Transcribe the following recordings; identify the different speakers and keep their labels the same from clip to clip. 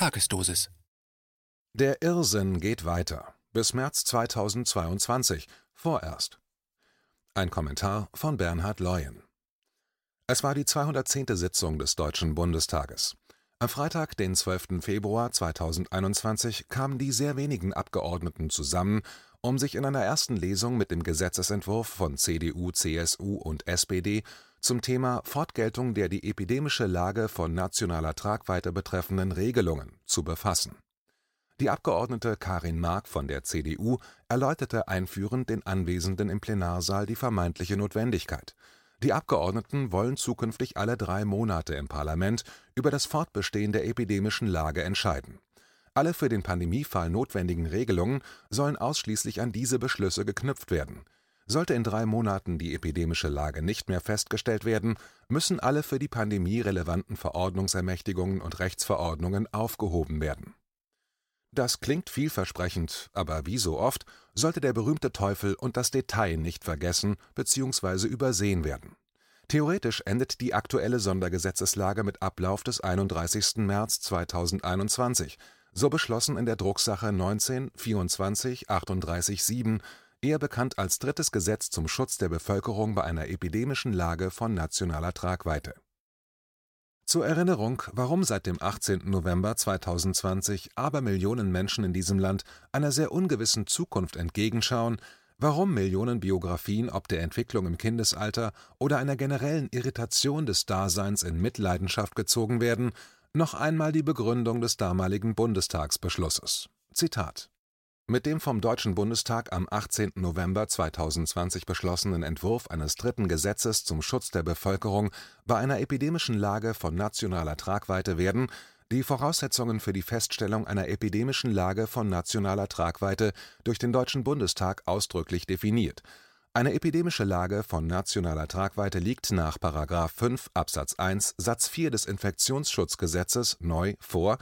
Speaker 1: Tagesdosis.
Speaker 2: Der Irrsinn geht weiter. Bis März 2022. Vorerst. Ein Kommentar von Bernhard Leuen. Es war die 210. Sitzung des Deutschen Bundestages. Am Freitag, den 12. Februar 2021, kamen die sehr wenigen Abgeordneten zusammen, um sich in einer ersten Lesung mit dem Gesetzesentwurf von CDU, CSU und SPD zum Thema Fortgeltung der die epidemische Lage von nationaler Tragweite betreffenden Regelungen zu befassen. Die Abgeordnete Karin Mark von der CDU erläuterte einführend den Anwesenden im Plenarsaal die vermeintliche Notwendigkeit. Die Abgeordneten wollen zukünftig alle drei Monate im Parlament über das Fortbestehen der epidemischen Lage entscheiden. Alle für den Pandemiefall notwendigen Regelungen sollen ausschließlich an diese Beschlüsse geknüpft werden sollte in drei Monaten die epidemische Lage nicht mehr festgestellt werden, müssen alle für die Pandemie relevanten Verordnungsermächtigungen und Rechtsverordnungen aufgehoben werden. Das klingt vielversprechend, aber wie so oft sollte der berühmte Teufel und das Detail nicht vergessen bzw. übersehen werden. Theoretisch endet die aktuelle Sondergesetzeslage mit Ablauf des 31. März 2021, so beschlossen in der Drucksache 19 24 38 7 eher bekannt als drittes Gesetz zum Schutz der Bevölkerung bei einer epidemischen Lage von nationaler Tragweite. Zur Erinnerung, warum seit dem 18. November 2020 Abermillionen Menschen in diesem Land einer sehr ungewissen Zukunft entgegenschauen, warum Millionen Biografien ob der Entwicklung im Kindesalter oder einer generellen Irritation des Daseins in Mitleidenschaft gezogen werden, noch einmal die Begründung des damaligen Bundestagsbeschlusses. Zitat mit dem vom Deutschen Bundestag am 18. November 2020 beschlossenen Entwurf eines dritten Gesetzes zum Schutz der Bevölkerung bei einer epidemischen Lage von nationaler Tragweite werden die Voraussetzungen für die Feststellung einer epidemischen Lage von nationaler Tragweite durch den Deutschen Bundestag ausdrücklich definiert. Eine epidemische Lage von nationaler Tragweite liegt nach § 5 Absatz 1 Satz 4 des Infektionsschutzgesetzes neu vor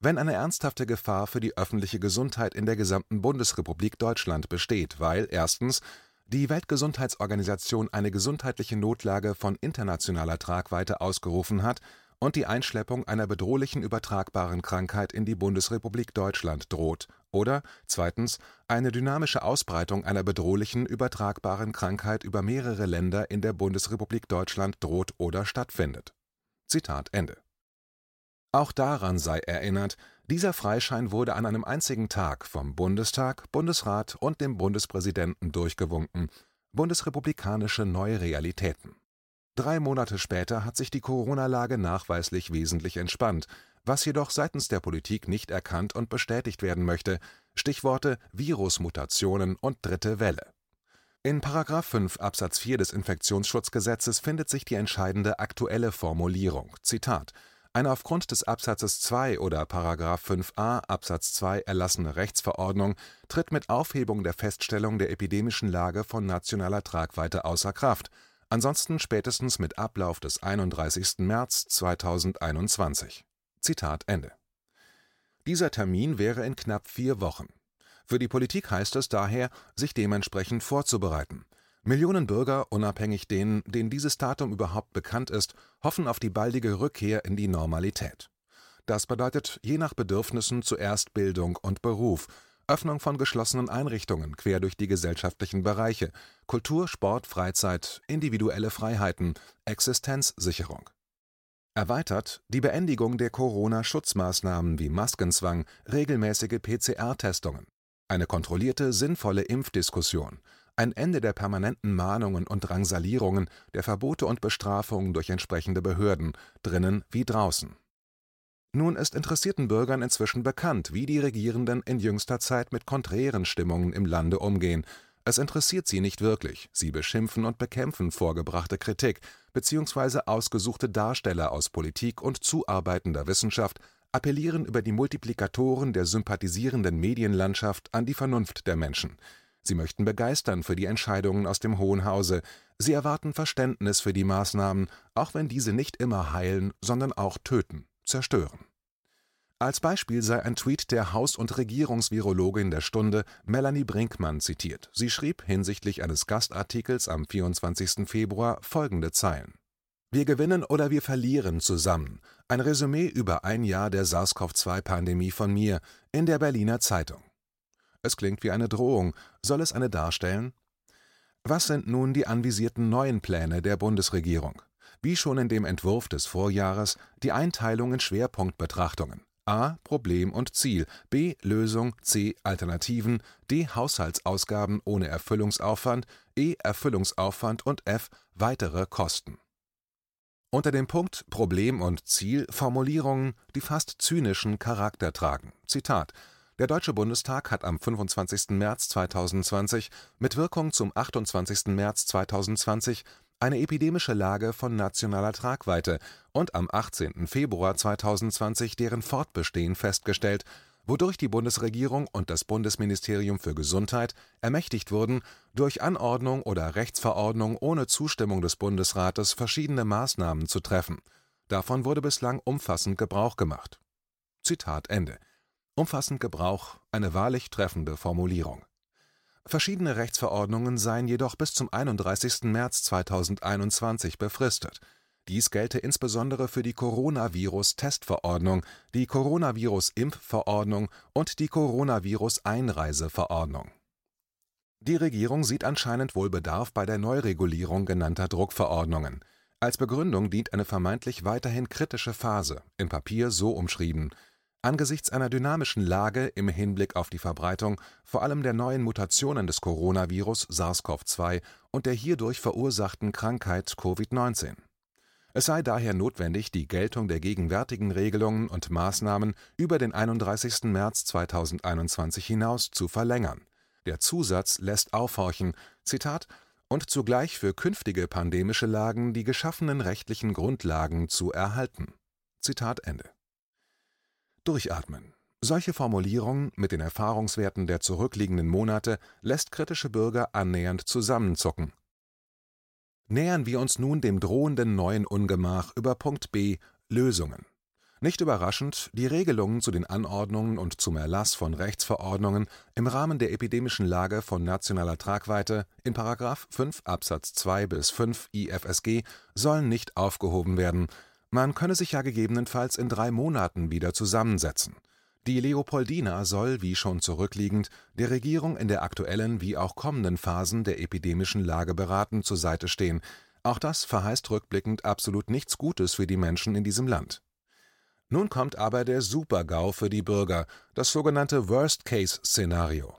Speaker 2: wenn eine ernsthafte Gefahr für die öffentliche Gesundheit in der gesamten Bundesrepublik Deutschland besteht, weil erstens die Weltgesundheitsorganisation eine gesundheitliche Notlage von internationaler Tragweite ausgerufen hat und die Einschleppung einer bedrohlichen übertragbaren Krankheit in die Bundesrepublik Deutschland droht, oder zweitens eine dynamische Ausbreitung einer bedrohlichen übertragbaren Krankheit über mehrere Länder in der Bundesrepublik Deutschland droht oder stattfindet. Zitat Ende auch daran sei erinnert, dieser Freischein wurde an einem einzigen Tag vom Bundestag, Bundesrat und dem Bundespräsidenten durchgewunken bundesrepublikanische neue Realitäten. Drei Monate später hat sich die Corona-Lage nachweislich wesentlich entspannt, was jedoch seitens der Politik nicht erkannt und bestätigt werden möchte, Stichworte Virusmutationen und dritte Welle. In § 5 Absatz 4 des Infektionsschutzgesetzes findet sich die entscheidende aktuelle Formulierung: Zitat eine aufgrund des Absatzes 2 oder § 5a Absatz 2 erlassene Rechtsverordnung tritt mit Aufhebung der Feststellung der epidemischen Lage von nationaler Tragweite außer Kraft, ansonsten spätestens mit Ablauf des 31. März 2021. Zitat Ende. Dieser Termin wäre in knapp vier Wochen. Für die Politik heißt es daher, sich dementsprechend vorzubereiten Millionen Bürger, unabhängig denen, denen dieses Datum überhaupt bekannt ist, hoffen auf die baldige Rückkehr in die Normalität. Das bedeutet je nach Bedürfnissen zuerst Bildung und Beruf, Öffnung von geschlossenen Einrichtungen quer durch die gesellschaftlichen Bereiche, Kultur, Sport, Freizeit, individuelle Freiheiten, Existenzsicherung. Erweitert die Beendigung der Corona-Schutzmaßnahmen wie Maskenzwang, regelmäßige PCR-Testungen, eine kontrollierte, sinnvolle Impfdiskussion, ein Ende der permanenten Mahnungen und Drangsalierungen, der Verbote und Bestrafungen durch entsprechende Behörden, drinnen wie draußen. Nun ist interessierten Bürgern inzwischen bekannt, wie die Regierenden in jüngster Zeit mit konträren Stimmungen im Lande umgehen. Es interessiert sie nicht wirklich, sie beschimpfen und bekämpfen vorgebrachte Kritik bzw. ausgesuchte Darsteller aus Politik und zuarbeitender Wissenschaft appellieren über die Multiplikatoren der sympathisierenden Medienlandschaft an die Vernunft der Menschen. Sie möchten begeistern für die Entscheidungen aus dem Hohen Hause. Sie erwarten Verständnis für die Maßnahmen, auch wenn diese nicht immer heilen, sondern auch töten, zerstören. Als Beispiel sei ein Tweet der Haus- und Regierungsvirologin der Stunde Melanie Brinkmann zitiert. Sie schrieb hinsichtlich eines Gastartikels am 24. Februar folgende Zeilen Wir gewinnen oder wir verlieren zusammen. Ein Resümee über ein Jahr der SARS-CoV-2-Pandemie von mir in der Berliner Zeitung. Es klingt wie eine Drohung. Soll es eine darstellen? Was sind nun die anvisierten neuen Pläne der Bundesregierung? Wie schon in dem Entwurf des Vorjahres die Einteilung in Schwerpunktbetrachtungen. A. Problem und Ziel, B. Lösung, C. Alternativen, D. Haushaltsausgaben ohne Erfüllungsaufwand, E. Erfüllungsaufwand und F. Weitere Kosten. Unter dem Punkt Problem und Ziel Formulierungen, die fast zynischen Charakter tragen. Zitat der Deutsche Bundestag hat am 25. März 2020 mit Wirkung zum 28. März 2020 eine epidemische Lage von nationaler Tragweite und am 18. Februar 2020 deren Fortbestehen festgestellt, wodurch die Bundesregierung und das Bundesministerium für Gesundheit ermächtigt wurden, durch Anordnung oder Rechtsverordnung ohne Zustimmung des Bundesrates verschiedene Maßnahmen zu treffen. Davon wurde bislang umfassend Gebrauch gemacht. Zitat Ende Umfassend Gebrauch, eine wahrlich treffende Formulierung. Verschiedene Rechtsverordnungen seien jedoch bis zum 31. März 2021 befristet. Dies gelte insbesondere für die Coronavirus-Testverordnung, die Coronavirus-Impfverordnung und die Coronavirus-Einreiseverordnung. Die Regierung sieht anscheinend wohl Bedarf bei der Neuregulierung genannter Druckverordnungen. Als Begründung dient eine vermeintlich weiterhin kritische Phase, im Papier so umschrieben Angesichts einer dynamischen Lage im Hinblick auf die Verbreitung vor allem der neuen Mutationen des Coronavirus SARS-CoV-2 und der hierdurch verursachten Krankheit Covid-19. Es sei daher notwendig, die Geltung der gegenwärtigen Regelungen und Maßnahmen über den 31. März 2021 hinaus zu verlängern. Der Zusatz lässt aufhorchen, Zitat, und zugleich für künftige pandemische Lagen die geschaffenen rechtlichen Grundlagen zu erhalten. Zitat Ende Durchatmen. Solche Formulierungen mit den Erfahrungswerten der zurückliegenden Monate lässt kritische Bürger annähernd zusammenzucken. Nähern wir uns nun dem drohenden neuen Ungemach über Punkt B Lösungen. Nicht überraschend, die Regelungen zu den Anordnungen und zum Erlass von Rechtsverordnungen im Rahmen der epidemischen Lage von nationaler Tragweite in § 5 Absatz 2 bis 5 IFSG sollen nicht aufgehoben werden, man könne sich ja gegebenenfalls in drei Monaten wieder zusammensetzen. Die Leopoldina soll, wie schon zurückliegend, der Regierung in der aktuellen wie auch kommenden Phasen der epidemischen Lage beratend zur Seite stehen. Auch das verheißt rückblickend absolut nichts Gutes für die Menschen in diesem Land. Nun kommt aber der Super-GAU für die Bürger, das sogenannte Worst-Case-Szenario.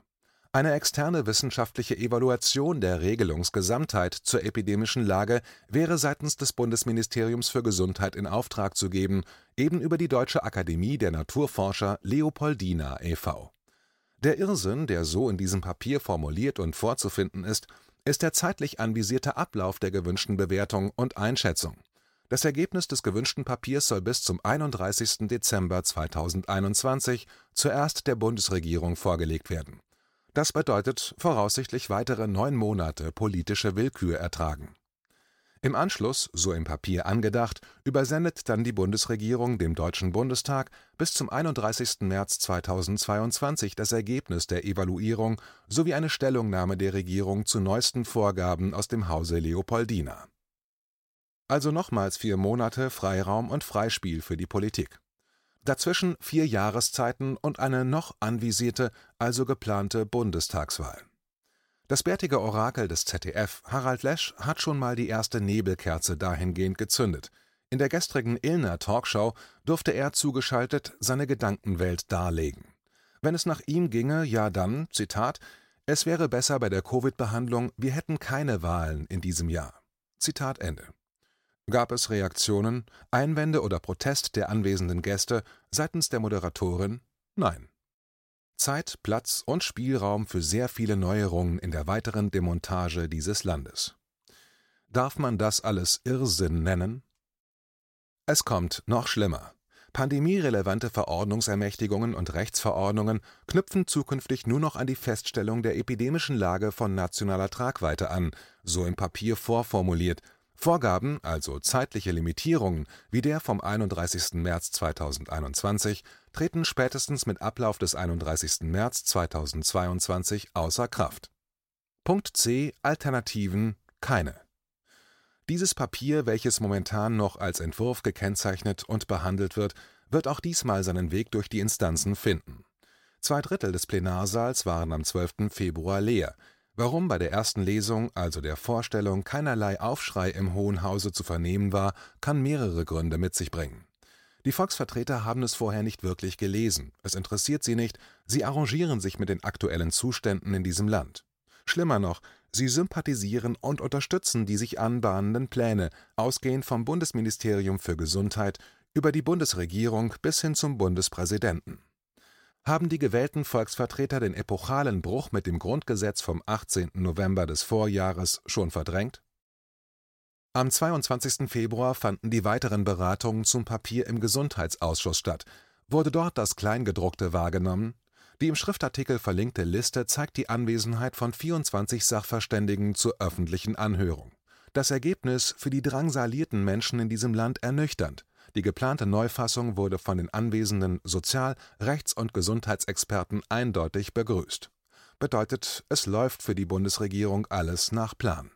Speaker 2: Eine externe wissenschaftliche Evaluation der Regelungsgesamtheit zur epidemischen Lage wäre seitens des Bundesministeriums für Gesundheit in Auftrag zu geben, eben über die Deutsche Akademie der Naturforscher Leopoldina e.V. Der Irrsinn, der so in diesem Papier formuliert und vorzufinden ist, ist der zeitlich anvisierte Ablauf der gewünschten Bewertung und Einschätzung. Das Ergebnis des gewünschten Papiers soll bis zum 31. Dezember 2021 zuerst der Bundesregierung vorgelegt werden das bedeutet voraussichtlich weitere neun Monate politische Willkür ertragen. Im Anschluss, so im Papier angedacht, übersendet dann die Bundesregierung dem Deutschen Bundestag bis zum 31. März 2022 das Ergebnis der Evaluierung sowie eine Stellungnahme der Regierung zu neuesten Vorgaben aus dem Hause Leopoldina. Also nochmals vier Monate Freiraum und Freispiel für die Politik. Dazwischen vier Jahreszeiten und eine noch anvisierte, also geplante Bundestagswahl. Das bärtige Orakel des ZDF, Harald Lesch, hat schon mal die erste Nebelkerze dahingehend gezündet. In der gestrigen Illner Talkshow durfte er zugeschaltet seine Gedankenwelt darlegen. Wenn es nach ihm ginge, ja dann, Zitat, es wäre besser bei der Covid-Behandlung, wir hätten keine Wahlen in diesem Jahr. Zitat Ende. Gab es Reaktionen, Einwände oder Protest der anwesenden Gäste seitens der Moderatorin? Nein. Zeit, Platz und Spielraum für sehr viele Neuerungen in der weiteren Demontage dieses Landes. Darf man das alles Irrsinn nennen? Es kommt noch schlimmer. Pandemierelevante Verordnungsermächtigungen und Rechtsverordnungen knüpfen zukünftig nur noch an die Feststellung der epidemischen Lage von nationaler Tragweite an, so im Papier vorformuliert, Vorgaben, also zeitliche Limitierungen wie der vom 31. März 2021, treten spätestens mit Ablauf des 31. März 2022 außer Kraft. Punkt C Alternativen keine Dieses Papier, welches momentan noch als Entwurf gekennzeichnet und behandelt wird, wird auch diesmal seinen Weg durch die Instanzen finden. Zwei Drittel des Plenarsaals waren am 12. Februar leer. Warum bei der ersten Lesung, also der Vorstellung, keinerlei Aufschrei im Hohen Hause zu vernehmen war, kann mehrere Gründe mit sich bringen. Die Volksvertreter haben es vorher nicht wirklich gelesen, es interessiert sie nicht, sie arrangieren sich mit den aktuellen Zuständen in diesem Land. Schlimmer noch, sie sympathisieren und unterstützen die sich anbahnenden Pläne, ausgehend vom Bundesministerium für Gesundheit über die Bundesregierung bis hin zum Bundespräsidenten. Haben die gewählten Volksvertreter den epochalen Bruch mit dem Grundgesetz vom 18. November des Vorjahres schon verdrängt? Am 22. Februar fanden die weiteren Beratungen zum Papier im Gesundheitsausschuss statt. Wurde dort das Kleingedruckte wahrgenommen? Die im Schriftartikel verlinkte Liste zeigt die Anwesenheit von 24 Sachverständigen zur öffentlichen Anhörung. Das Ergebnis für die drangsalierten Menschen in diesem Land ernüchternd. Die geplante Neufassung wurde von den anwesenden Sozial-, Rechts- und Gesundheitsexperten eindeutig begrüßt. Bedeutet, es läuft für die Bundesregierung alles nach Plan.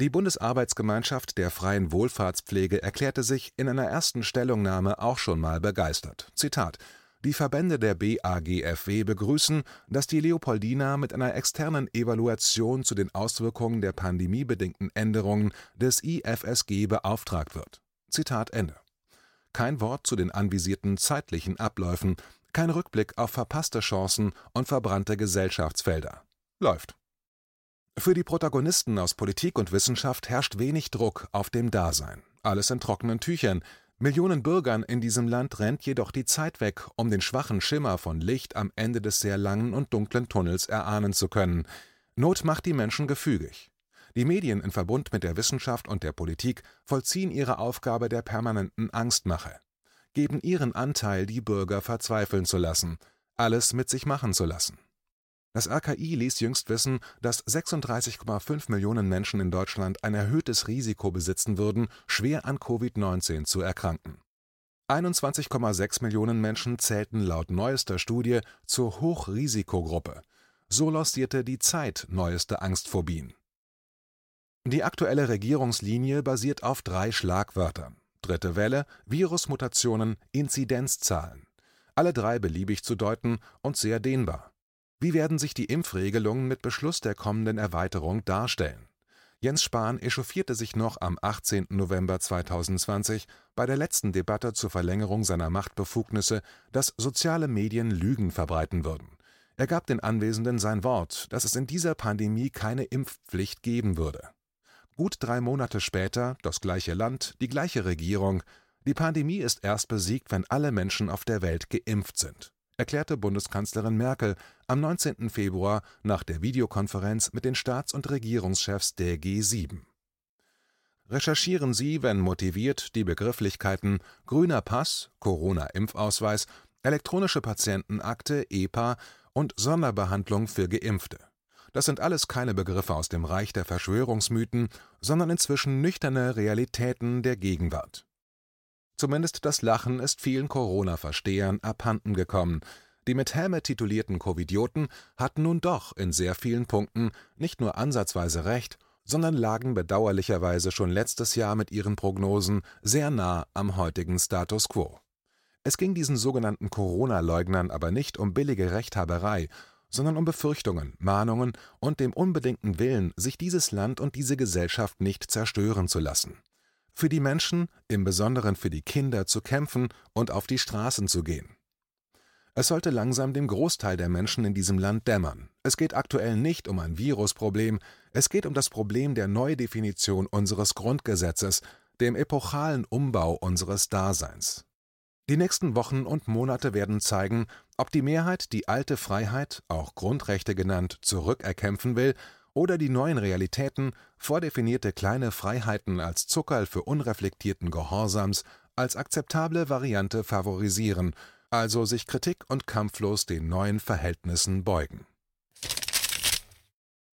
Speaker 2: Die Bundesarbeitsgemeinschaft der freien Wohlfahrtspflege erklärte sich in einer ersten Stellungnahme auch schon mal begeistert. Zitat die Verbände der BAGFW begrüßen, dass die Leopoldina mit einer externen Evaluation zu den Auswirkungen der pandemiebedingten Änderungen des IFSG beauftragt wird Zitat Ende. Kein Wort zu den anvisierten zeitlichen Abläufen, kein Rückblick auf verpasste Chancen und verbrannte Gesellschaftsfelder. Läuft. Für die Protagonisten aus Politik und Wissenschaft herrscht wenig Druck auf dem Dasein. Alles in trockenen Tüchern. Millionen Bürgern in diesem Land rennt jedoch die Zeit weg, um den schwachen Schimmer von Licht am Ende des sehr langen und dunklen Tunnels erahnen zu können. Not macht die Menschen gefügig. Die Medien in Verbund mit der Wissenschaft und der Politik vollziehen ihre Aufgabe der permanenten Angstmache, geben ihren Anteil, die Bürger verzweifeln zu lassen, alles mit sich machen zu lassen. Das RKI ließ jüngst wissen, dass 36,5 Millionen Menschen in Deutschland ein erhöhtes Risiko besitzen würden, schwer an Covid-19 zu erkranken. 21,6 Millionen Menschen zählten laut neuester Studie zur Hochrisikogruppe. So lancierte die Zeit neueste Angstphobien. Die aktuelle Regierungslinie basiert auf drei Schlagwörtern: Dritte Welle, Virusmutationen, Inzidenzzahlen. Alle drei beliebig zu deuten und sehr dehnbar. Wie werden sich die Impfregelungen mit Beschluss der kommenden Erweiterung darstellen? Jens Spahn echauffierte sich noch am 18. November 2020 bei der letzten Debatte zur Verlängerung seiner Machtbefugnisse, dass soziale Medien Lügen verbreiten würden. Er gab den Anwesenden sein Wort, dass es in dieser Pandemie keine Impfpflicht geben würde. Gut drei Monate später das gleiche Land, die gleiche Regierung. Die Pandemie ist erst besiegt, wenn alle Menschen auf der Welt geimpft sind, erklärte Bundeskanzlerin Merkel am 19. Februar nach der Videokonferenz mit den Staats- und Regierungschefs der G7. Recherchieren Sie, wenn motiviert, die Begrifflichkeiten grüner Pass, Corona-Impfausweis, elektronische Patientenakte (EPA) und Sonderbehandlung für Geimpfte. Das sind alles keine Begriffe aus dem Reich der Verschwörungsmythen, sondern inzwischen nüchterne Realitäten der Gegenwart. Zumindest das Lachen ist vielen Corona-Verstehern abhanden gekommen. Die mit Häme titulierten Covidioten hatten nun doch in sehr vielen Punkten nicht nur ansatzweise recht, sondern lagen bedauerlicherweise schon letztes Jahr mit ihren Prognosen sehr nah am heutigen Status quo. Es ging diesen sogenannten Corona-Leugnern aber nicht um billige Rechthaberei, sondern um Befürchtungen, Mahnungen und dem unbedingten Willen, sich dieses Land und diese Gesellschaft nicht zerstören zu lassen. Für die Menschen, im Besonderen für die Kinder, zu kämpfen und auf die Straßen zu gehen. Es sollte langsam dem Großteil der Menschen in diesem Land dämmern. Es geht aktuell nicht um ein Virusproblem, es geht um das Problem der Neudefinition unseres Grundgesetzes, dem epochalen Umbau unseres Daseins. Die nächsten Wochen und Monate werden zeigen, ob die Mehrheit die alte Freiheit, auch Grundrechte genannt, zurückerkämpfen will oder die neuen Realitäten, vordefinierte kleine Freiheiten als Zuckerl für unreflektierten Gehorsams, als akzeptable Variante favorisieren, also sich kritik- und kampflos den neuen Verhältnissen beugen